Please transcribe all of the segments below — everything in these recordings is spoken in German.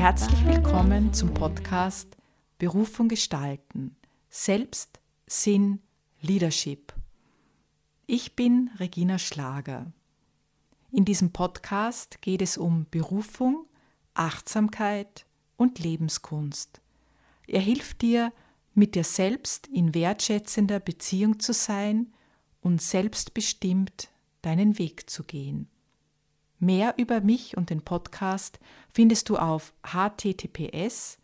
Herzlich willkommen zum Podcast Berufung gestalten. Selbst, Sinn, Leadership. Ich bin Regina Schlager. In diesem Podcast geht es um Berufung, Achtsamkeit und Lebenskunst. Er hilft dir, mit dir selbst in wertschätzender Beziehung zu sein und selbstbestimmt deinen Weg zu gehen. Mehr über mich und den Podcast findest du auf https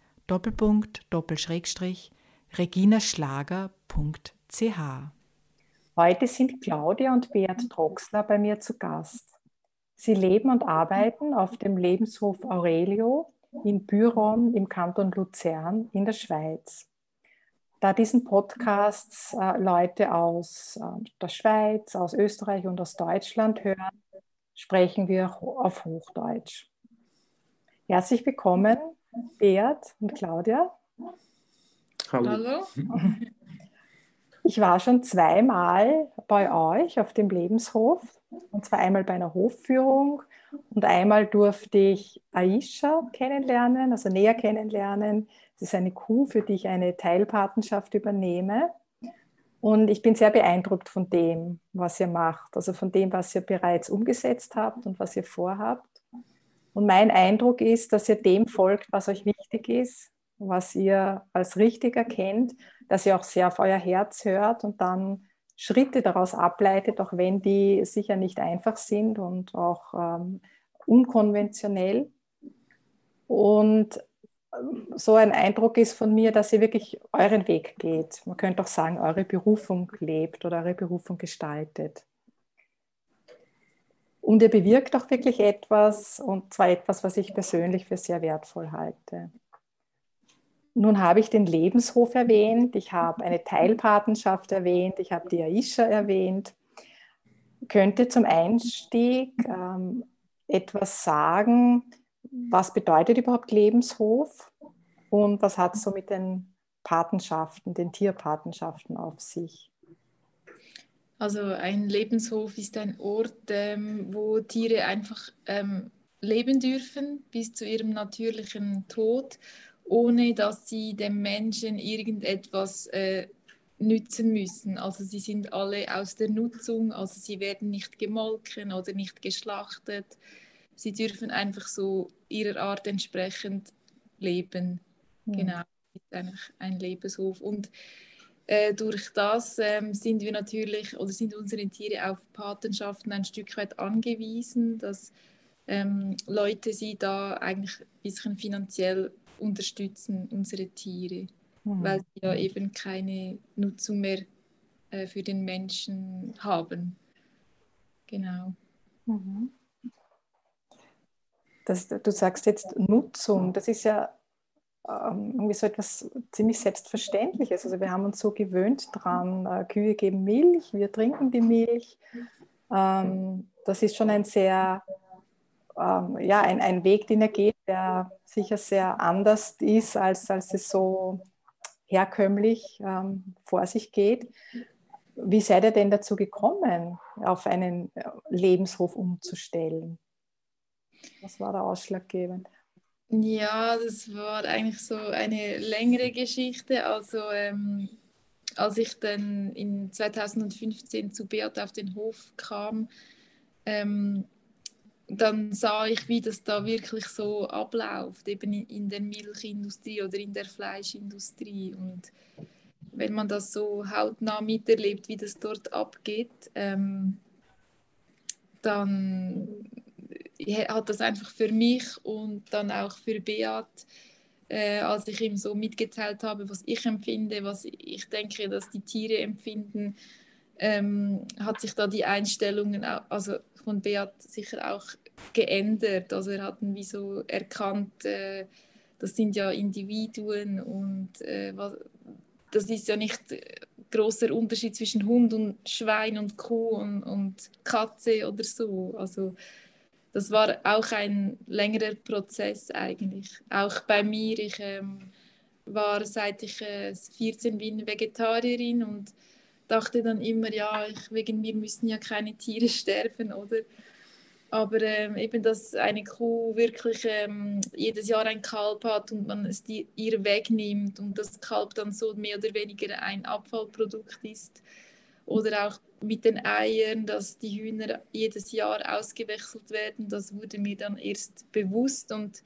reginaschlager.ch. Heute sind Claudia und Beat Troxler bei mir zu Gast. Sie leben und arbeiten auf dem Lebenshof Aurelio in Büron im Kanton Luzern in der Schweiz. Da diesen Podcast äh, Leute aus äh, der Schweiz, aus Österreich und aus Deutschland hören, sprechen wir auf Hochdeutsch. Herzlich willkommen, Beat und Claudia. Hallo. Hallo. Ich war schon zweimal bei euch auf dem Lebenshof, und zwar einmal bei einer Hofführung und einmal durfte ich Aisha kennenlernen, also näher kennenlernen. Es ist eine Kuh, für die ich eine Teilpatenschaft übernehme. Und ich bin sehr beeindruckt von dem, was ihr macht, also von dem, was ihr bereits umgesetzt habt und was ihr vorhabt. Und mein Eindruck ist, dass ihr dem folgt, was euch wichtig ist, was ihr als richtig erkennt, dass ihr auch sehr auf euer Herz hört und dann Schritte daraus ableitet, auch wenn die sicher nicht einfach sind und auch ähm, unkonventionell. Und so ein Eindruck ist von mir, dass ihr wirklich euren Weg geht. Man könnte auch sagen, eure Berufung lebt oder eure Berufung gestaltet. Und ihr bewirkt auch wirklich etwas, und zwar etwas, was ich persönlich für sehr wertvoll halte. Nun habe ich den Lebenshof erwähnt, ich habe eine Teilpatenschaft erwähnt, ich habe die Aisha erwähnt. Könnte zum Einstieg ähm, etwas sagen, was bedeutet überhaupt Lebenshof und was hat es so mit den Patenschaften, den Tierpatenschaften auf sich? Also ein Lebenshof ist ein Ort, ähm, wo Tiere einfach ähm, leben dürfen bis zu ihrem natürlichen Tod ohne dass sie dem Menschen irgendetwas äh, nützen müssen. Also sie sind alle aus der Nutzung, also sie werden nicht gemolken oder nicht geschlachtet. Sie dürfen einfach so ihrer Art entsprechend leben. Mhm. Genau, das ist eigentlich ein Lebenshof. Und äh, durch das ähm, sind wir natürlich oder sind unsere Tiere auf Patenschaften ein Stück weit angewiesen, dass ähm, Leute sie da eigentlich ein bisschen finanziell unterstützen unsere Tiere, mhm. weil sie ja eben keine Nutzung mehr äh, für den Menschen haben. Genau. Mhm. Das, du sagst jetzt Nutzung, das ist ja ähm, irgendwie so etwas ziemlich Selbstverständliches. Also wir haben uns so gewöhnt dran, äh, Kühe geben Milch, wir trinken die Milch. Ähm, das ist schon ein sehr, ähm, ja, ein, ein Weg, den er geht, der sicher sehr anders ist, als, als es so herkömmlich vor sich geht. Wie seid ihr denn dazu gekommen, auf einen Lebenshof umzustellen? Was war da ausschlaggebend? Ja, das war eigentlich so eine längere Geschichte. Also ähm, als ich dann in 2015 zu Beat auf den Hof kam, ähm, dann sah ich, wie das da wirklich so abläuft, eben in der Milchindustrie oder in der Fleischindustrie. Und wenn man das so hautnah miterlebt, wie das dort abgeht, ähm, dann hat das einfach für mich und dann auch für Beat, äh, als ich ihm so mitgeteilt habe, was ich empfinde, was ich denke, dass die Tiere empfinden, ähm, hat sich da die Einstellungen, also von Beat sicher auch geändert. Also er hat wie so erkannt, äh, das sind ja Individuen und äh, was, das ist ja nicht großer Unterschied zwischen Hund und Schwein und Kuh und, und Katze oder so. Also das war auch ein längerer Prozess eigentlich. Auch bei mir, ich ähm, war seit ich äh, 14 bin Vegetarierin und dachte dann immer, ja, ich, wegen mir müssen ja keine Tiere sterben, oder? Aber ähm, eben, dass eine Kuh wirklich ähm, jedes Jahr ein Kalb hat und man es die, ihr wegnimmt und das Kalb dann so mehr oder weniger ein Abfallprodukt ist. Oder auch mit den Eiern, dass die Hühner jedes Jahr ausgewechselt werden, das wurde mir dann erst bewusst und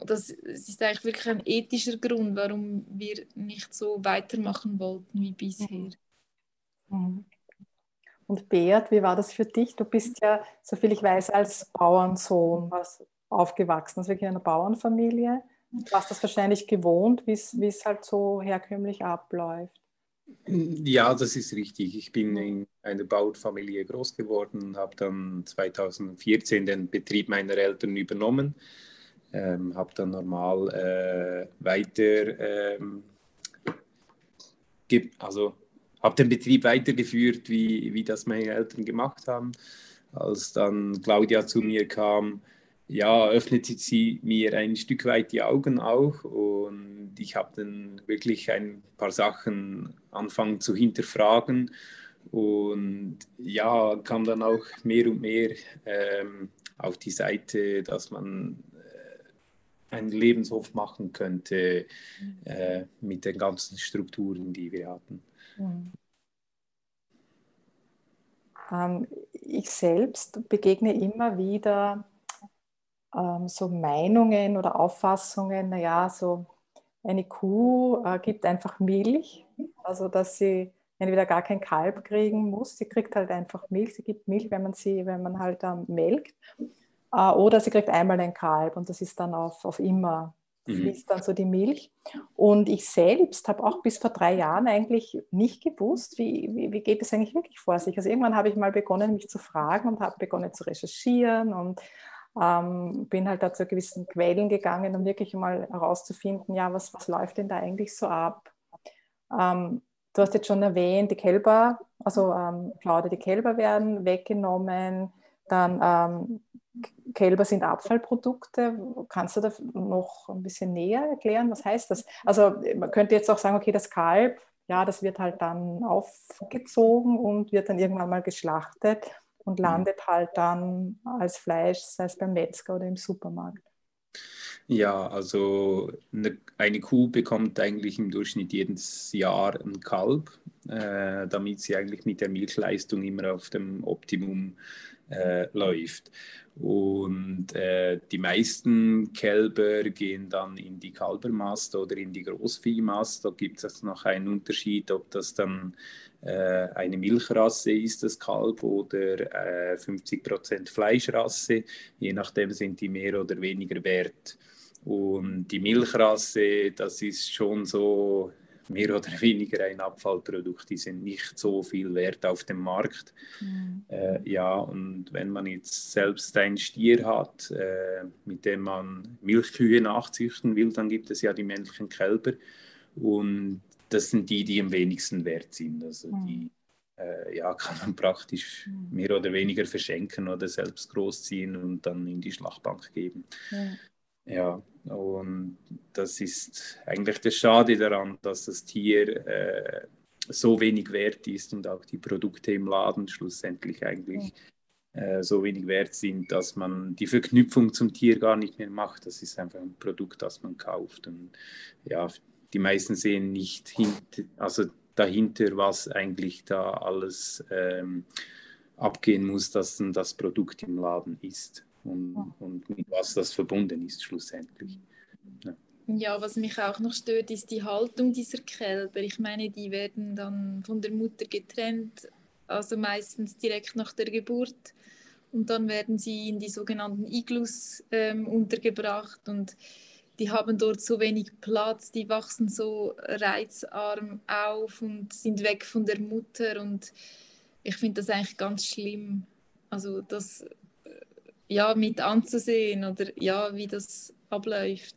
das ist eigentlich wirklich ein ethischer Grund, warum wir nicht so weitermachen wollten wie bisher. Mhm. Und Beat, wie war das für dich? Du bist ja, soviel ich weiß, als Bauernsohn aufgewachsen, also wirklich in einer Bauernfamilie. Du warst das wahrscheinlich gewohnt, wie es halt so herkömmlich abläuft. Ja, das ist richtig. Ich bin in einer Bauernfamilie groß geworden habe dann 2014 den Betrieb meiner Eltern übernommen. Ähm, habe dann normal äh, weiter, ähm, also habe den Betrieb weitergeführt, wie, wie das meine Eltern gemacht haben. Als dann Claudia zu mir kam, ja, öffnete sie mir ein Stück weit die Augen auch und ich habe dann wirklich ein paar Sachen anfangen zu hinterfragen und ja, kam dann auch mehr und mehr ähm, auf die Seite, dass man äh, einen Lebenshof machen könnte äh, mit den ganzen Strukturen, die wir hatten. Ähm, ich selbst begegne immer wieder ähm, so Meinungen oder Auffassungen, naja, so eine Kuh äh, gibt einfach Milch, also dass sie entweder gar kein Kalb kriegen muss, sie kriegt halt einfach Milch, sie gibt Milch, wenn man sie, wenn man halt ähm, melkt, äh, oder sie kriegt einmal ein Kalb und das ist dann auf, auf immer mhm. fließt dann so die Milch. Und ich selbst habe auch bis vor drei Jahren eigentlich nicht gewusst, wie, wie, wie geht es eigentlich wirklich vor sich. Also irgendwann habe ich mal begonnen, mich zu fragen und habe begonnen zu recherchieren und ähm, bin halt da zu gewissen Quellen gegangen, um wirklich mal herauszufinden, ja, was, was läuft denn da eigentlich so ab? Ähm, du hast jetzt schon erwähnt, die Kälber, also ähm, Claudia, die Kälber werden weggenommen, dann ähm, Kälber sind Abfallprodukte. Kannst du da noch ein bisschen näher erklären? Was heißt das? Also man könnte jetzt auch sagen, okay, das Kalb, ja, das wird halt dann aufgezogen und wird dann irgendwann mal geschlachtet und landet halt dann als Fleisch, sei es beim Metzger oder im Supermarkt. Ja, also eine, eine, Kuh bekommt eigentlich im Durchschnitt jedes Jahr ein Kalb, äh, damit sie eigentlich mit der Milchleistung immer auf dem Optimum äh, läuft. Und äh, die meisten Kälber gehen dann in die Kalbermast oder in die Großviehmast. Da gibt es noch einen Unterschied, ob das dann eine Milchrasse ist, das Kalb, oder äh, 50% Fleischrasse. Je nachdem sind die mehr oder weniger wert. Und die Milchrasse, das ist schon so mehr oder weniger ein Abfallprodukt. Die sind nicht so viel wert auf dem Markt. Mhm. Äh, ja, und wenn man jetzt selbst einen Stier hat, äh, mit dem man Milchkühe nachzüchten will, dann gibt es ja die männlichen Kälber. Und das sind die, die am wenigsten wert sind. Also mhm. die äh, ja, kann man praktisch mhm. mehr oder weniger verschenken oder selbst großziehen und dann in die Schlachtbank geben. Mhm. Ja, und das ist eigentlich das Schade daran, dass das Tier äh, so wenig wert ist und auch die Produkte im Laden schlussendlich eigentlich äh, so wenig wert sind, dass man die Verknüpfung zum Tier gar nicht mehr macht. Das ist einfach ein Produkt, das man kauft. Und ja, die meisten sehen nicht hint also dahinter, was eigentlich da alles ähm, abgehen muss, dass dann das Produkt im Laden ist und, und mit was das verbunden ist schlussendlich. Ja. ja. was mich auch noch stört, ist die Haltung dieser Kälber. Ich meine, die werden dann von der Mutter getrennt, also meistens direkt nach der Geburt. Und dann werden sie in die sogenannten Iglus ähm, untergebracht und die haben dort so wenig Platz, die wachsen so reizarm auf und sind weg von der Mutter und ich finde das eigentlich ganz schlimm. Also das ja, mit anzusehen oder ja, wie das abläuft.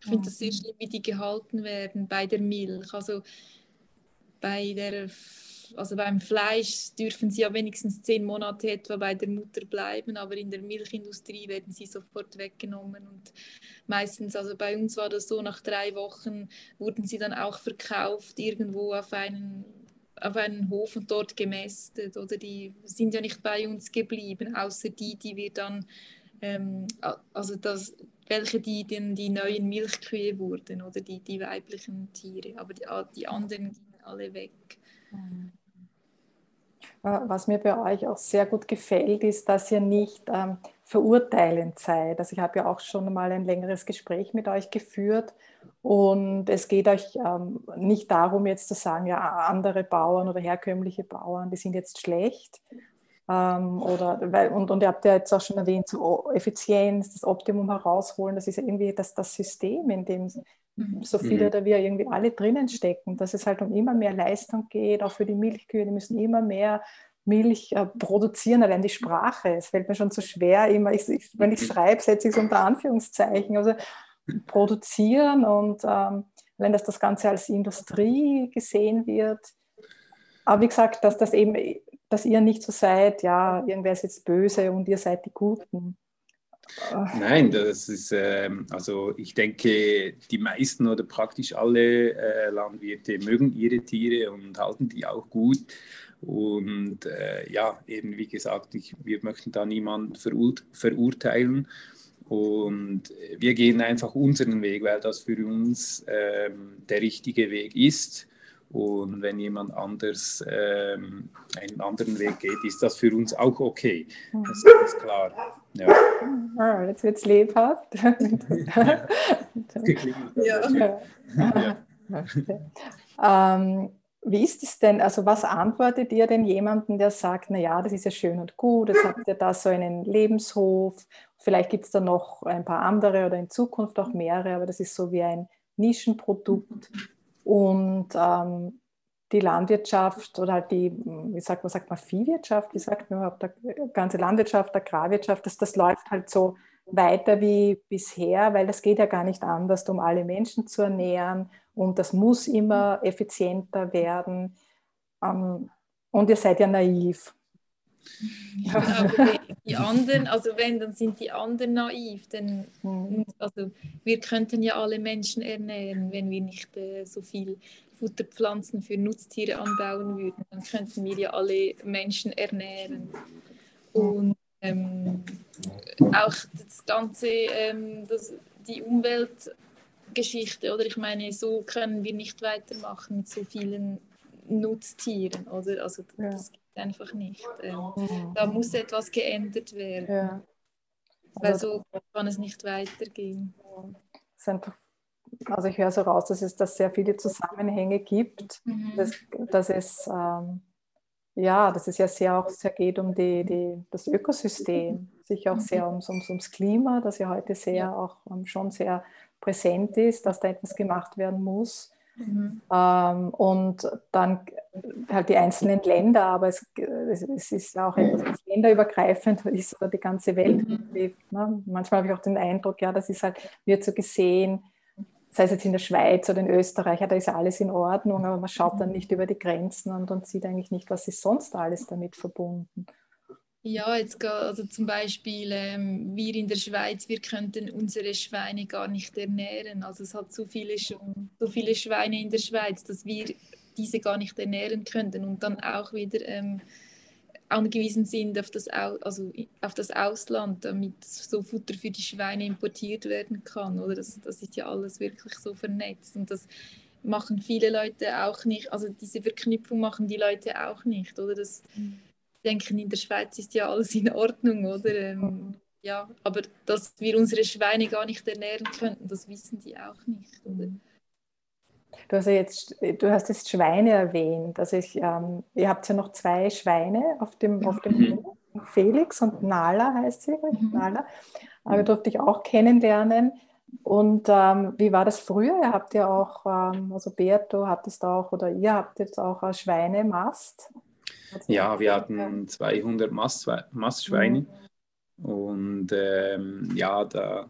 Ich finde das sehr schlimm, wie die gehalten werden bei der Milch. Also bei der also beim Fleisch dürfen sie ja wenigstens zehn Monate etwa bei der Mutter bleiben, aber in der Milchindustrie werden sie sofort weggenommen und meistens, also bei uns war das so, nach drei Wochen wurden sie dann auch verkauft irgendwo auf einen auf einen Hof und dort gemästet oder die sind ja nicht bei uns geblieben, außer die, die wir dann, ähm, also das, welche die, die, die neuen Milchkühe wurden oder die, die weiblichen Tiere, aber die, die anderen gingen alle weg. Mhm. Was mir bei euch auch sehr gut gefällt, ist, dass ihr nicht ähm, verurteilend seid. Also ich habe ja auch schon mal ein längeres Gespräch mit euch geführt und es geht euch ähm, nicht darum, jetzt zu sagen, ja, andere Bauern oder herkömmliche Bauern, die sind jetzt schlecht. Ähm, oder, weil, und, und ihr habt ja jetzt auch schon erwähnt, so Effizienz, das Optimum herausholen, das ist ja irgendwie das, das System, in dem. So viele mhm. da wir irgendwie alle drinnen stecken, dass es halt um immer mehr Leistung geht, auch für die Milchkühe, die müssen immer mehr Milch äh, produzieren, allein die Sprache. Es fällt mir schon zu schwer, immer, ich, ich, wenn ich schreibe, setze ich es unter Anführungszeichen. Also produzieren und ähm, wenn das das Ganze als Industrie gesehen wird. Aber wie gesagt, dass das eben, dass ihr nicht so seid, ja, irgendwer ist jetzt böse und ihr seid die Guten. Nein, das ist, äh, also ich denke, die meisten oder praktisch alle äh, Landwirte mögen ihre Tiere und halten die auch gut. Und äh, ja, eben wie gesagt, ich, wir möchten da niemanden verurteilen. Und wir gehen einfach unseren Weg, weil das für uns ähm, der richtige Weg ist. Und wenn jemand anders ähm, einen anderen Weg geht, ist das für uns auch okay. Das ist klar. Ja. Oh, jetzt wird es lebhaft. ja. ja. ja. Ähm, wie ist es denn, also was antwortet ihr denn jemandem, der sagt, naja, das ist ja schön und gut, jetzt habt ihr da so einen Lebenshof, vielleicht gibt es da noch ein paar andere oder in Zukunft auch mehrere, aber das ist so wie ein Nischenprodukt und ähm, die Landwirtschaft oder halt die, wie sagt man, sagt man Viehwirtschaft, wie sagt man überhaupt, die ganze Landwirtschaft, Agrarwirtschaft, das, das läuft halt so weiter wie bisher, weil das geht ja gar nicht anders, um alle Menschen zu ernähren und das muss immer effizienter werden. Ähm, und ihr seid ja naiv. Ja, die anderen, also wenn, dann sind die anderen naiv. Denn, hm. also, wir könnten ja alle Menschen ernähren, wenn wir nicht äh, so viel Futterpflanzen für Nutztiere anbauen würden. Dann könnten wir ja alle Menschen ernähren. Und ähm, auch das ganze, ähm, das, die Umwelt Geschichte, oder? Ich meine, so können wir nicht weitermachen mit so vielen Nutztieren, oder? Also ja. das geht einfach nicht. Ähm, mhm. Da muss etwas geändert werden. Ja. Weil so kann es nicht weitergehen. Es einfach, also ich höre so raus, dass es da sehr viele Zusammenhänge gibt, mhm. dass, dass es ähm, ja, dass es ja sehr auch sehr geht um die, die, das Ökosystem, sich auch sehr ums, ums, ums Klima, das ja heute sehr ja. auch um, schon sehr präsent ist, dass da etwas gemacht werden muss. Mhm. Ähm, und dann halt die einzelnen Länder, aber es, es ist auch etwas, was länderübergreifend ist oder die ganze Welt mhm. betrifft. Ne? Manchmal habe ich auch den Eindruck, ja, das ist halt, wird so gesehen, sei es jetzt in der Schweiz oder in Österreich, da ist ja alles in Ordnung, aber man schaut dann mhm. nicht über die Grenzen und, und sieht eigentlich nicht, was ist sonst alles damit verbunden. Ja, jetzt also zum Beispiel ähm, wir in der Schweiz, wir könnten unsere Schweine gar nicht ernähren. Also es hat so viele, so viele Schweine in der Schweiz, dass wir diese gar nicht ernähren könnten und dann auch wieder ähm, angewiesen sind auf das, also auf das Ausland, damit so Futter für die Schweine importiert werden kann. Oder das, das ist ja alles wirklich so vernetzt und das machen viele Leute auch nicht. Also diese Verknüpfung machen die Leute auch nicht. Oder das mhm denken, in der Schweiz ist ja alles in Ordnung, oder? Ähm, ja, aber dass wir unsere Schweine gar nicht ernähren könnten, das wissen die auch nicht, oder? Du hast, ja jetzt, du hast jetzt Schweine erwähnt. Also ich, ähm, ihr habt ja noch zwei Schweine auf dem, auf dem mhm. Felix und Nala heißt sie, mhm. Nala. Aber durfte ich auch kennenlernen. Und ähm, wie war das früher? Ihr habt ja auch, ähm, also Berto hat es auch, oder ihr habt jetzt auch eine Schweinemast. Ja, wir hatten 200 Mastschweine und ähm, ja, da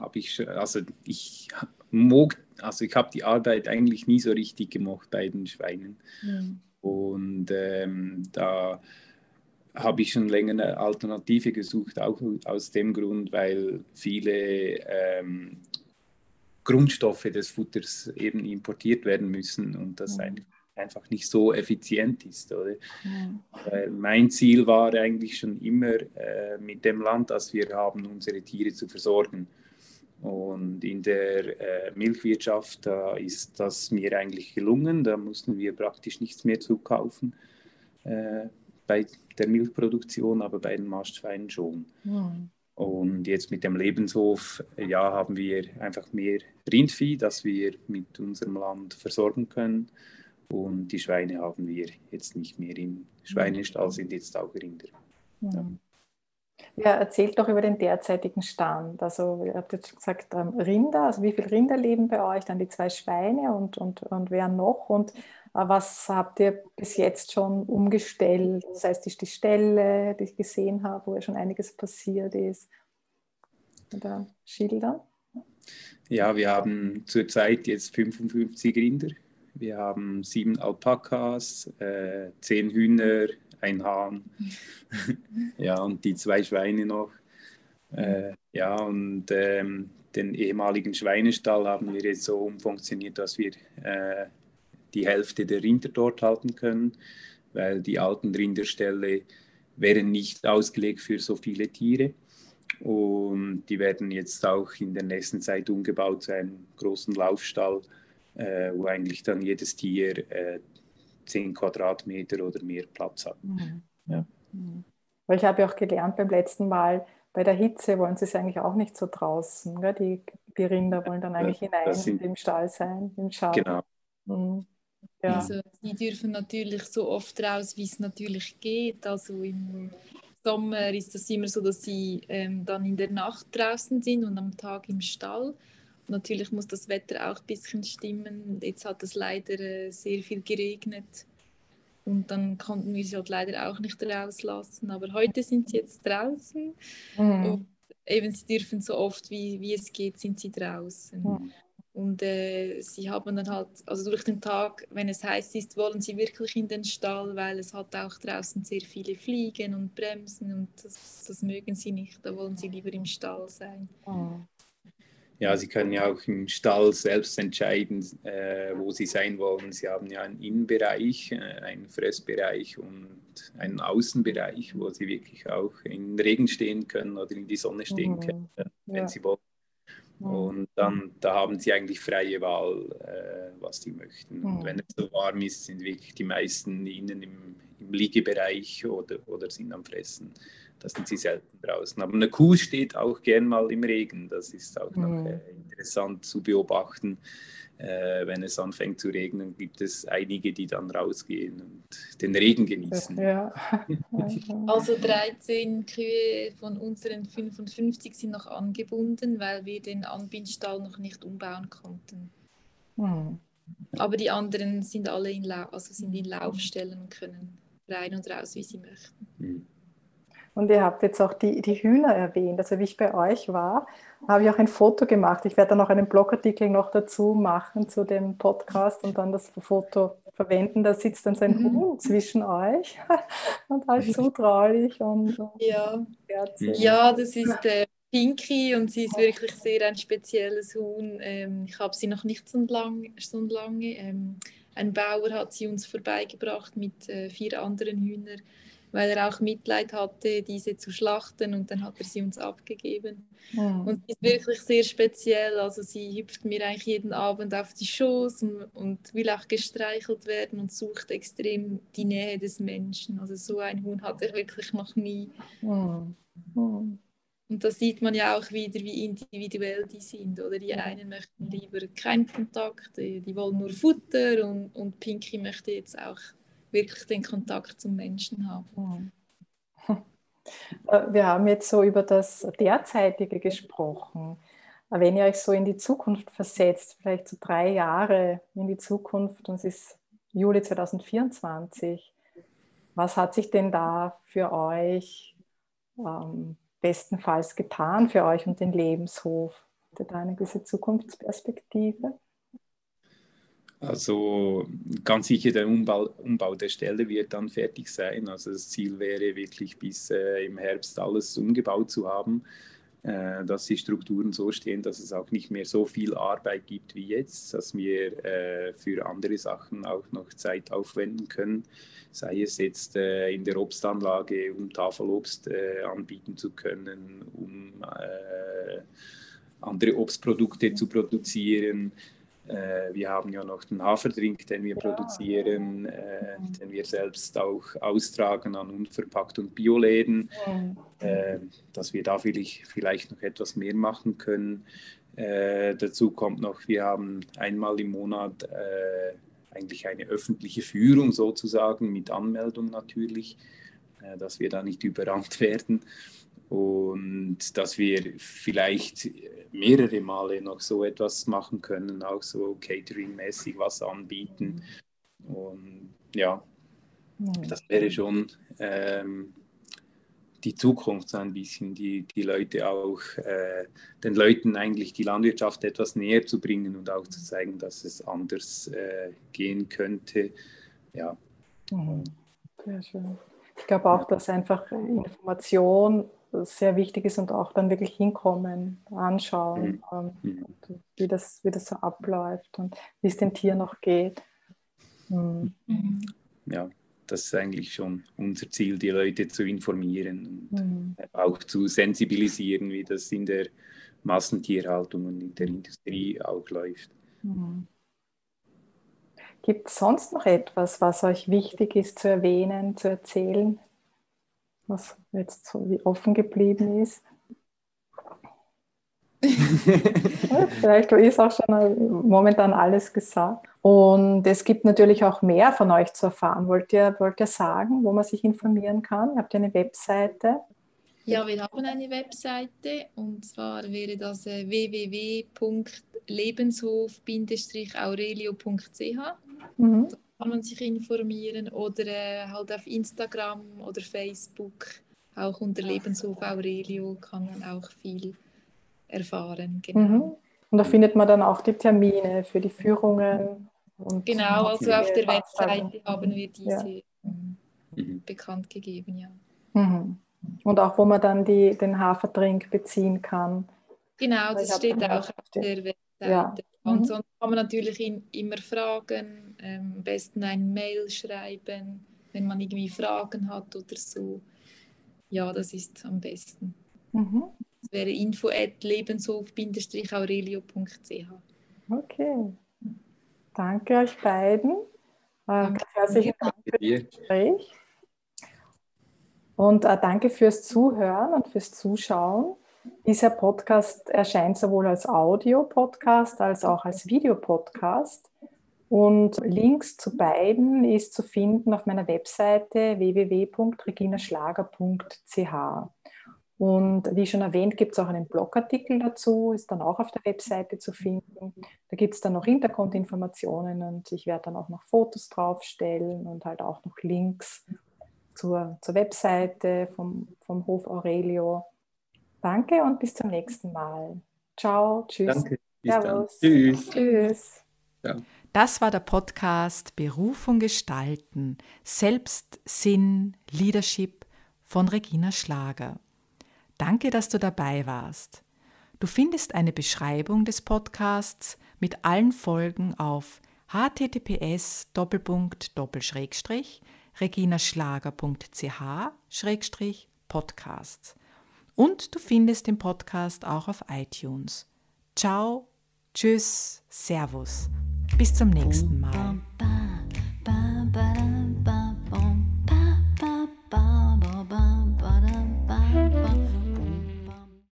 habe ich, also ich mog, also ich habe die Arbeit eigentlich nie so richtig gemocht bei den Schweinen mhm. und ähm, da habe ich schon länger eine Alternative gesucht, auch aus dem Grund, weil viele ähm, Grundstoffe des Futters eben importiert werden müssen und das mhm. einfach einfach nicht so effizient ist. Oder? Mhm. mein Ziel war eigentlich schon immer äh, mit dem Land, das wir haben, unsere Tiere zu versorgen. Und in der äh, Milchwirtschaft da ist das mir eigentlich gelungen. Da mussten wir praktisch nichts mehr zukaufen äh, bei der Milchproduktion, aber bei den Mastschweinen schon. Mhm. Und jetzt mit dem Lebenshof, ja, haben wir einfach mehr Rindvieh, das wir mit unserem Land versorgen können. Und die Schweine haben wir jetzt nicht mehr im Schweinestall, sind jetzt auch Rinder. Ja. Ja, erzählt doch über den derzeitigen Stand. Also, ihr habt jetzt gesagt, ähm, Rinder, also wie viele Rinder leben bei euch, dann die zwei Schweine und, und, und wer noch? Und äh, was habt ihr bis jetzt schon umgestellt? Das heißt, die, die Stelle, die ich gesehen habe, wo ja schon einiges passiert ist. Oder schildern? Ja, wir haben zurzeit jetzt 55 Rinder. Wir haben sieben Alpakas, äh, zehn Hühner, ein Hahn, ja, und die zwei Schweine noch. Äh, ja, und ähm, den ehemaligen Schweinestall haben wir jetzt so umfunktioniert, dass wir äh, die Hälfte der Rinder dort halten können, weil die alten Rinderställe wären nicht ausgelegt für so viele Tiere. Und die werden jetzt auch in der nächsten Zeit umgebaut zu einem großen Laufstall, äh, wo eigentlich dann jedes Tier äh, 10 Quadratmeter oder mehr Platz hat. Mhm. Ja. Mhm. Weil ich habe ja auch gelernt beim letzten Mal, bei der Hitze wollen sie es eigentlich auch nicht so draußen. Gell? Die, die Rinder wollen dann eigentlich hinein sind, im Stall sein, im Schaden. Genau. Mhm. Ja. Also, die dürfen natürlich so oft raus, wie es natürlich geht. Also im Sommer ist das immer so, dass sie ähm, dann in der Nacht draußen sind und am Tag im Stall. Natürlich muss das Wetter auch ein bisschen stimmen. Jetzt hat es leider äh, sehr viel geregnet und dann konnten wir sie halt leider auch nicht rauslassen. Aber heute sind sie jetzt draußen mhm. und eben sie dürfen so oft wie, wie es geht, sind sie draußen. Mhm. Und äh, sie haben dann halt, also durch den Tag, wenn es heiß ist, wollen sie wirklich in den Stall, weil es hat auch draußen sehr viele Fliegen und Bremsen und das, das mögen sie nicht. Da wollen sie lieber im Stall sein. Mhm ja, sie können ja auch im Stall selbst entscheiden, äh, wo sie sein wollen. Sie haben ja einen Innenbereich, äh, einen Fressbereich und einen Außenbereich, wo sie wirklich auch im Regen stehen können oder in die Sonne stehen mhm. können, wenn ja. sie wollen. Mhm. Und dann da haben sie eigentlich freie Wahl, äh, was sie möchten. Und mhm. wenn es so warm ist, sind wirklich die meisten innen im, im Liegebereich oder, oder sind am Fressen da sind sie selten draußen. Aber eine Kuh steht auch gern mal im Regen. Das ist auch noch mhm. äh, interessant zu beobachten. Äh, wenn es anfängt zu regnen, gibt es einige, die dann rausgehen und den Regen genießen. Ja. also 13 Kühe von unseren 55 sind noch angebunden, weil wir den Anbindstall noch nicht umbauen konnten. Mhm. Aber die anderen sind alle in, Lau also sind in Laufstellen und können rein und raus, wie sie möchten. Mhm. Und ihr habt jetzt auch die, die Hühner erwähnt. Also wie ich bei euch war, habe ich auch ein Foto gemacht. Ich werde dann auch einen Blogartikel noch dazu machen zu dem Podcast und dann das Foto verwenden. Da sitzt dann so ein mhm. Huhn zwischen euch und halt zutraulich und, ja. ja, das ist der Pinky und sie ist wirklich sehr ein spezielles Huhn. Ähm, ich habe sie noch nicht so lange. So lange. Ähm, ein Bauer hat sie uns vorbeigebracht mit äh, vier anderen Hühnern weil er auch Mitleid hatte, diese zu schlachten und dann hat er sie uns abgegeben. Mhm. Und sie ist wirklich sehr speziell, also sie hüpft mir eigentlich jeden Abend auf die Schoß und, und, will auch gestreichelt werden und sucht extrem die Nähe des Menschen. Also so ein Huhn hatte ich wirklich noch nie. Mhm. Mhm. Und da sieht man ja auch wieder, wie individuell die sind. Oder die einen möchten lieber keinen Kontakt, die, die wollen nur Futter und, und Pinky möchte jetzt auch wirklich den Kontakt zum Menschen haben. Wir haben jetzt so über das Derzeitige gesprochen. Wenn ihr euch so in die Zukunft versetzt, vielleicht so drei Jahre in die Zukunft und es ist Juli 2024, was hat sich denn da für euch ähm, bestenfalls getan, für euch und den Lebenshof? Habt ihr da eine gewisse Zukunftsperspektive? Also ganz sicher der Umbau, Umbau der Stelle wird dann fertig sein. Also das Ziel wäre wirklich bis äh, im Herbst alles umgebaut zu haben. äh, dass die Strukturen so stehen, dass es auch nicht mehr so viel Arbeit gibt wie jetzt, dass wir äh, für andere Sachen auch noch Zeit aufwenden können, sei es jetzt äh, in der Obstanlage, um Tafelobst äh, anbieten zu können, um äh, andere Obstprodukte zu produzieren, wir haben ja noch den Haferdrink, den wir produzieren, äh, den wir selbst auch austragen an unverpackt und Bioläden, äh, dass wir da vielleicht, vielleicht noch etwas mehr machen können. Äh, dazu kommt noch, wir haben einmal im Monat äh, eigentlich eine öffentliche Führung sozusagen mit Anmeldung natürlich, äh, dass wir da nicht überrannt werden und dass wir vielleicht mehrere Male noch so etwas machen können, auch so Catering-mäßig was anbieten. Und ja, das wäre schon ähm, die Zukunft so ein bisschen, die, die Leute auch, äh, den Leuten eigentlich die Landwirtschaft etwas näher zu bringen und auch zu zeigen, dass es anders äh, gehen könnte. Ja. Mhm. Sehr schön. Ich glaube auch, dass einfach Information sehr wichtig ist und auch dann wirklich hinkommen, anschauen, mhm. ähm, wie, das, wie das so abläuft und wie es den Tieren noch geht. Mhm. Ja, das ist eigentlich schon unser Ziel, die Leute zu informieren und mhm. auch zu sensibilisieren, wie das in der Massentierhaltung und in der Industrie auch läuft. Mhm. Gibt es sonst noch etwas, was euch wichtig ist zu erwähnen, zu erzählen? Was jetzt so wie offen geblieben ist. Vielleicht ist auch schon momentan alles gesagt. Und es gibt natürlich auch mehr von euch zu erfahren. Wollt ihr, wollt ihr sagen, wo man sich informieren kann? Habt ihr eine Webseite? Ja, wir haben eine Webseite und zwar wäre das äh, www.lebenshof-aurelio.ch. Mhm kann man sich informieren oder äh, halt auf Instagram oder Facebook, auch unter Lebenshof Aurelio kann man auch viel erfahren. Genau. Mhm. Und da findet man dann auch die Termine für die Führungen. genau, also auf der Webseite haben wir diese ja. Mhm. bekannt gegeben, ja. Mhm. Und auch wo man dann die, den Hafertrink beziehen kann. Genau, das steht auch auf der Webseite. Ja. Und mhm. sonst kann man natürlich ihn immer fragen, ähm, am besten ein Mail schreiben, wenn man irgendwie Fragen hat oder so. Ja, das ist am besten. Mhm. Das wäre info at lebenshof-aurelio.ch. Okay. Danke euch beiden. Äh, herzlichen Dank für das Gespräch. Und äh, danke fürs Zuhören und fürs Zuschauen. Dieser Podcast erscheint sowohl als Audio-Podcast als auch als Videopodcast. Und Links zu beiden ist zu finden auf meiner Webseite www.reginaschlager.ch. Und wie schon erwähnt, gibt es auch einen Blogartikel dazu, ist dann auch auf der Webseite zu finden. Da gibt es dann noch Hintergrundinformationen und ich werde dann auch noch Fotos draufstellen und halt auch noch Links zur, zur Webseite vom, vom Hof Aurelio. Danke und bis zum nächsten Mal. Ciao, tschüss. Danke. Servus. Tschüss. Tschüss. Ja. Das war der Podcast Berufung gestalten, Selbstsinn, Leadership von Regina Schlager. Danke, dass du dabei warst. Du findest eine Beschreibung des Podcasts mit allen Folgen auf https reginaschlager.ch podcasts und du findest den Podcast auch auf iTunes. Ciao, tschüss, Servus. Bis zum nächsten Mal.